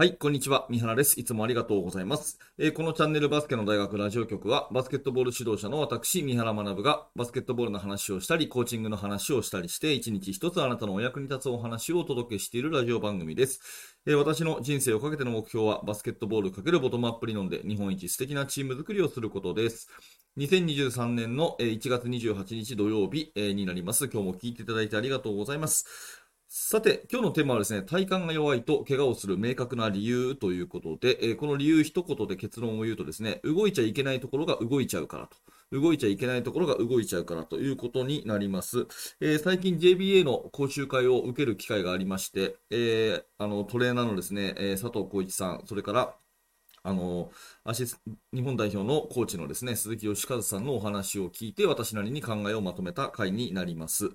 はい、こんにちは。三原です。いつもありがとうございます。えー、このチャンネルバスケの大学ラジオ局は、バスケットボール指導者の私、三原学が、バスケットボールの話をしたり、コーチングの話をしたりして、一日一つあなたのお役に立つお話をお届けしているラジオ番組です。えー、私の人生をかけての目標は、バスケットボール×ボトムアップ理論で、日本一素敵なチーム作りをすることです。2023年の1月28日土曜日になります。今日も聞いていただいてありがとうございます。さて、今日のテーマはですね、体幹が弱いと怪我をする明確な理由ということで、えー、この理由一言で結論を言うとですね、動いちゃいけないところが動いちゃうからと。動いちゃいけないところが動いちゃうからということになります。えー、最近 JBA の講習会を受ける機会がありまして、えー、あの、トレーナーのですね、えー、佐藤浩一さん、それから、あの、アシス、日本代表のコーチのですね、鈴木義和さんのお話を聞いて、私なりに考えをまとめた回になります。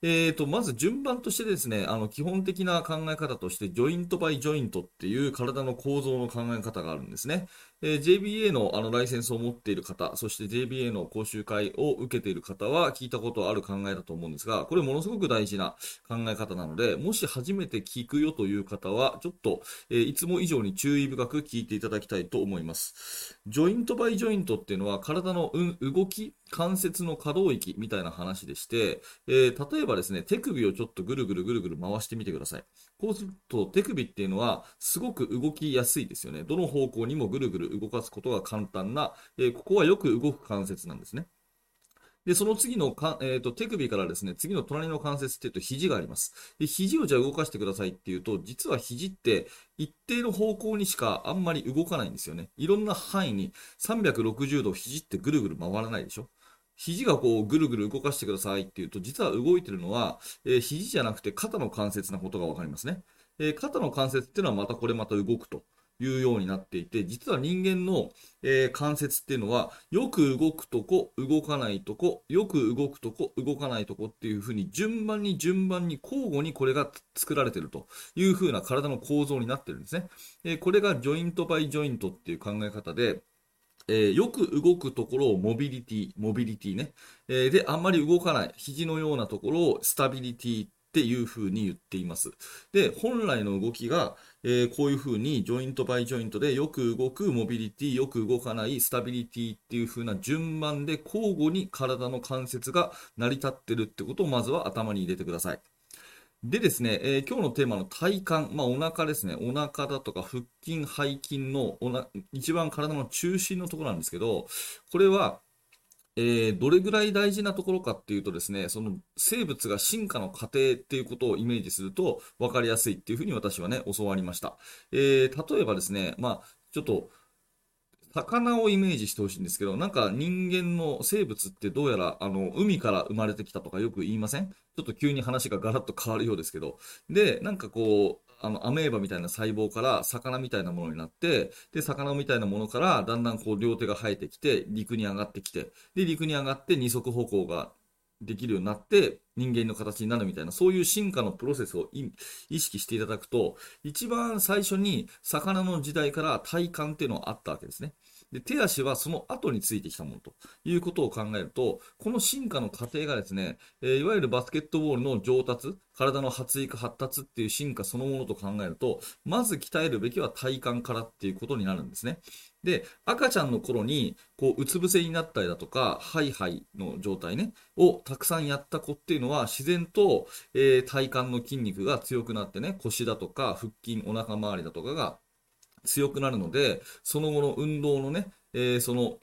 えーと、まず順番としてですね、あの、基本的な考え方として、ジョイントバイジョイントっていう体の構造の考え方があるんですね。えー、JBA のあのライセンスを持っている方、そして JBA の講習会を受けている方は聞いたことある考えだと思うんですが、これものすごく大事な考え方なので、もし初めて聞くよという方は、ちょっと、えー、いつも以上に注意深く聞いていただきたいと思います。ジョイントバイジョイントっていうのは体の動き、関節の可動域みたいな話でして、えー、例えばですね、手首をちょっとぐるぐるぐるぐる回してみてください。こうすると手首っていうのはすごく動きやすいですよね。どの方向にもぐるぐる動かすことが簡単な、えー、ここはよく動く関節なんですね。で、その次のか、えーと、手首からですね、次の隣の関節っていうと肘があります。で、肘をじゃあ動かしてくださいっていうと、実は肘って一定の方向にしかあんまり動かないんですよね。いろんな範囲に360度肘ってぐるぐる回らないでしょ。肘がこうぐるぐる動かしてくださいっていうと、実は動いてるのは、えー、肘じゃなくて肩の関節なことがわかりますね。えー、肩の関節っていうのはまたこれまた動くと。いうようになっていて、実は人間の、えー、関節っていうのは、よく動くとこ、動かないとこ、よく動くとこ、動かないとこっていうふうに、順番に順番に交互にこれが作られてるというふうな体の構造になってるんですね。えー、これが joint by joint っていう考え方で、えー、よく動くところを mobility、mobility ね。えー、で、あんまり動かない、肘のようなところを stability ていうふうに言っています。で、本来の動きが、えー、こういうふうに joint by joint でよく動く mobility、よく動かない stability っていうふうな順番で交互に体の関節が成り立ってるってことをまずは頭に入れてください。でですね、えー、今日のテーマの体幹、まあ、お腹ですね、お腹だとか腹筋、背筋のおな一番体の中心のところなんですけど、これはえー、どれぐらい大事なところかっていうとですね、その生物が進化の過程っていうことをイメージすると分かりやすいっていうふうに私はね、教わりました。えー、例えばですね、まあ、ちょっと、魚をイメージしてほしいんですけど、なんか人間の生物ってどうやらあの海から生まれてきたとかよく言いません？ちょっと急に話がガラッと変わるようですけど。で、なんかこう、あの、アメーバみたいな細胞から魚みたいなものになって、で、魚みたいなものからだんだんこう両手が生えてきて、陸に上がってきて、で、陸に上がって二足歩行ができるようになって、人間の形になるみたいな、そういう進化のプロセスを意識していただくと、一番最初に魚の時代から体感っていうのはあったわけですね。で、手足はその後についてきたものということを考えると、この進化の過程がですね、えー、いわゆるバスケットボールの上達、体の発育発達っていう進化そのものと考えると、まず鍛えるべきは体幹からっていうことになるんですね。で、赤ちゃんの頃に、こう、うつ伏せになったりだとか、ハイハイの状態ね、をたくさんやった子っていうのは、自然と、えー、体幹の筋肉が強くなってね、腰だとか、腹筋、お腹周りだとかが強くなるので、その後の運動のね、えー、その、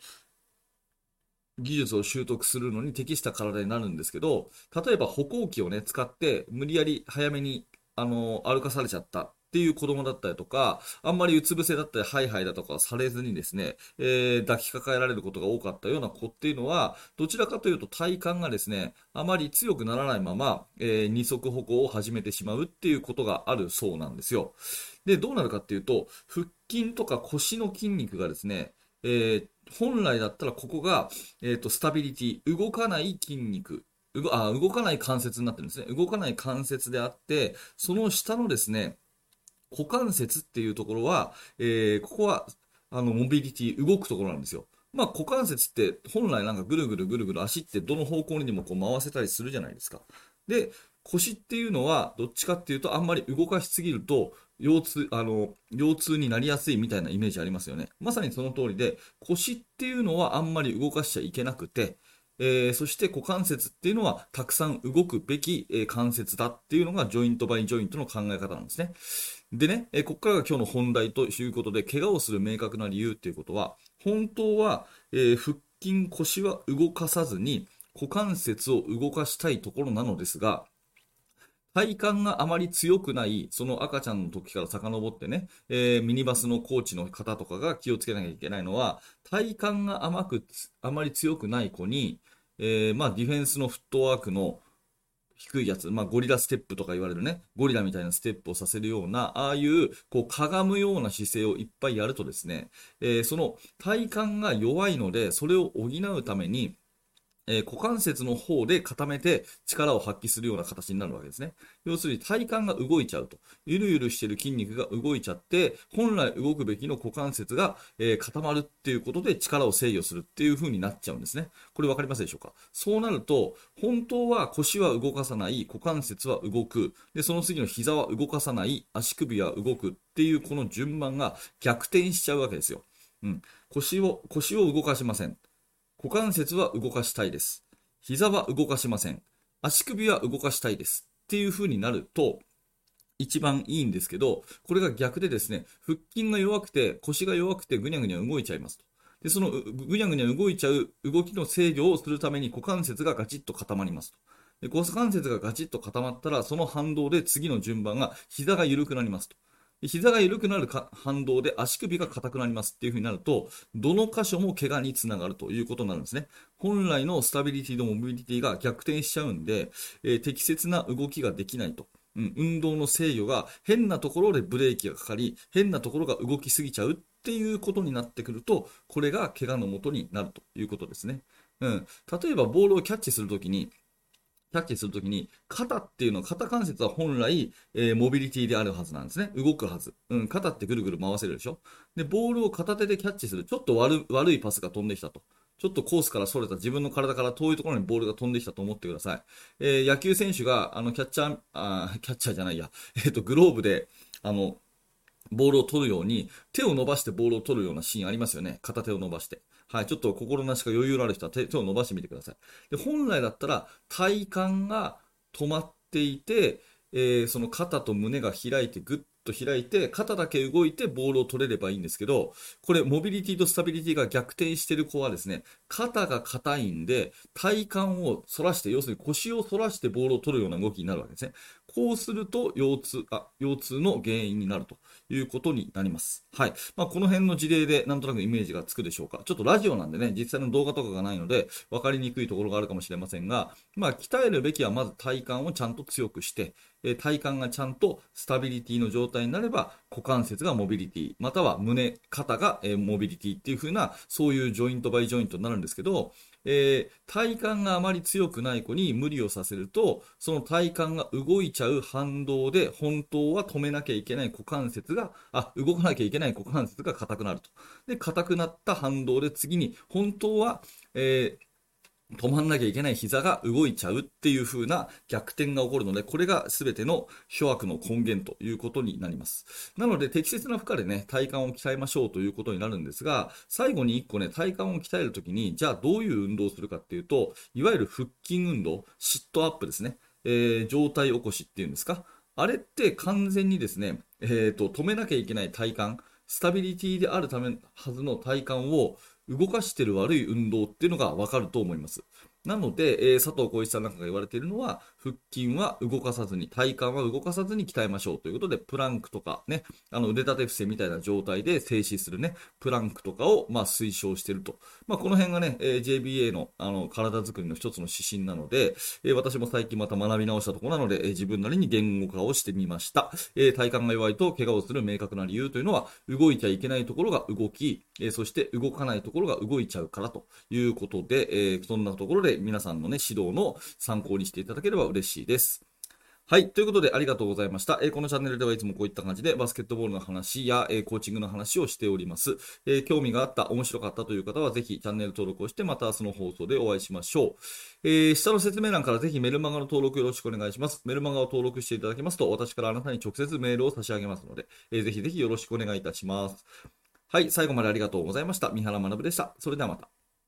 技術を習得するのに適した体になるんですけど、例えば歩行器をね、使って無理やり早めに、あの、歩かされちゃった。っていう子供だったりとか、あんまりうつ伏せだったり、ハイハイだとかされずにですね、えー、抱きかかえられることが多かったような子っていうのは、どちらかというと体幹がですね、あまり強くならないまま、えー、二足歩行を始めてしまうっていうことがあるそうなんですよ。で、どうなるかっていうと、腹筋とか腰の筋肉がですね、えー、本来だったらここが、えーと、スタビリティ、動かない筋肉、動あ動かない関節になってるんですね。動かない関節であって、その下のですね、股関節っていうところは、えー、ここはあのモビリティ、動くところなんですよ。まあ、股関節って本来なんかぐるぐるぐるぐる足ってどの方向にでもこう回せたりするじゃないですか。で、腰っていうのはどっちかっていうとあんまり動かしすぎると腰痛、あの、腰痛になりやすいみたいなイメージありますよね。まさにその通りで、腰っていうのはあんまり動かしちゃいけなくて、えー、そして股関節っていうのはたくさん動くべき、えー、関節だっていうのがジョイントバイジョイントの考え方なんですね。でね、え、ここからが今日の本題ということで、怪我をする明確な理由っていうことは、本当は、え腹筋、腰は動かさずに股関節を動かしたいところなのですが、体幹があまり強くない、その赤ちゃんの時から遡ってね、えー、ミニバスのコーチの方とかが気をつけなきゃいけないのは、体幹が甘く、あまり強くない子に、えー、まあ、ディフェンスのフットワークの低いやつ、まあ、ゴリラステップとか言われるね、ゴリラみたいなステップをさせるような、ああいう、こう、かがむような姿勢をいっぱいやるとですね、えー、その体幹が弱いので、それを補うために、えー、股関節の方で固めて力を発揮するような形になるわけですね。要するに体幹が動いちゃうと。ゆるゆるしてる筋肉が動いちゃって、本来動くべきの股関節が、えー、固まるっていうことで力を制御するっていう風になっちゃうんですね。これ分かりますでしょうか？そうなると、本当は腰は動かさない、股関節は動く、で、その次の膝は動かさない、足首は動くっていうこの順番が逆転しちゃうわけですよ。うん。腰を、腰を動かしません。股関節は動かしたいです。膝は動かしません。足首は動かしたいです。っていう風になると、一番いいんですけど、これが逆でですね、腹筋が弱くて、腰が弱くてぐにゃぐにゃ動いちゃいますと。で、そのぐにゃぐにゃ動いちゃう動きの制御をするために股関節がガチッと固まりますと。で股関節がガチッと固まったら、その反動で次の順番が膝が緩くなりますと。膝が緩くなる反動で足首が硬くなりますっていう風になると、どの箇所も怪我につながるということになるんですね。本来のスタビリティとモビリティが逆転しちゃうんで、えー、適切な動きができないと。うん、運動の制御が変なところでブレーキがかかり、変なところが動きすぎちゃうっていうことになってくると、これが怪我のもとになるということですね。うん、例えばボールをキャッチするときに、キャッチするときに、肩っていうのは、肩関節は本来、えー、モビリティであるはずなんですね。動くはず。うん、肩ってぐるぐる回せるでしょ。で、ボールを片手でキャッチする。ちょっと悪悪いパスが飛んできたと。ちょっとコースからそれた自分の体から遠いところにボールが飛んできたと思ってください。えー、野球選手が、あの、キャッチャー、あーキャッチャーじゃないや、えっ、ー、と、グローブで、あの、ボールを取るように、手を伸ばしてボールを取るようなシーンありますよね。片手を伸ばして。はい、ちょっと心なしか余裕のある人は手手を伸ばしてみてください。で本来だったら体幹が止まっていて、えー、その肩と胸が開いてグッと開いて、肩だけ動いてボールを取れればいいんですけど、これ、モビリティとスタビリティが逆転してる子はですね、肩が硬いんで、体幹を反らして、要するに腰を反らしてボールを取るような動きになるわけですね。こうすると腰痛、あ、腰痛の原因になるということになります。はい。まあ、この辺の事例でなんとなくイメージがつくでしょうか。ちょっとラジオなんでね、実際の動画とかがないので、分かりにくいところがあるかもしれませんが、まあ、鍛えるべきはまず体幹をちゃんと強くして、え体幹がちゃんとスタビリティの状態になれば、股関節がモビリティ、または胸、肩が、えモビリティっていう風な、そういうジョイントバイジョイントになるんですけど、えー、体幹があまり強くない子に無理をさせると、その体幹が動いちゃう反動で、本当は止めなきゃいけない股関節が、あ、動かなきゃいけない股関節が硬くなると。で、硬くなった反動で次に、本当は、えー止まんなきゃいけない膝が動いちゃうっていう風な逆転が起こるので、これが全ての諸悪の根源ということになります。なので、適切な負荷でね、体幹を鍛えましょうということになるんですが、最後に1個ね、体幹を鍛えるときに、じゃあどういう運動をするかっていうと、いわゆる腹筋運動、シットアップですね。えー、状態起こしっていうんですか。あれって完全にですね、えっ、ー、と、止めなきゃいけない体幹、スタビリティであるためはずの体幹を動かしてる悪い運動っていうのがわかると思います。なので、えー、佐藤浩一さんなんかが言われているのは、腹筋は動かさずに、体幹は動かさずに鍛えましょうということで、プランクとかね、あの腕立て伏せみたいな状態で静止するね、プランクとかを、まあ、推奨していると。まあ、この辺がね、えー、JBA のあの体づくりの一つの指針なので、えー、私も最近また学び直したところなので、えー、自分なりに言語化をしてみました。えー、体幹が弱いと怪我をする明確な理由というのは、動いちゃいけないところが動き、えー、そして動かないところが動いちゃうからということで、えー、そんなところで皆さんのね、指導の参考にしていただければ嬉しいです。はい。ということで、ありがとうございました。えーこのチャンネルではいつもこういった感じで、バスケットボールの話や、えーコーチングの話をしております。えー興味があった、面白かったという方は、ぜひチャンネル登録をして、また明日の放送でお会いしましょう。えー下の説明欄からぜひメルマガの登録よろしくお願いします。メルマガを登録していただきますと、私からあなたに直接メールを差し上げますので、えーぜひぜひよろしくお願いいたします。はい。最後までありがとうございました。三原学でした。それではまた。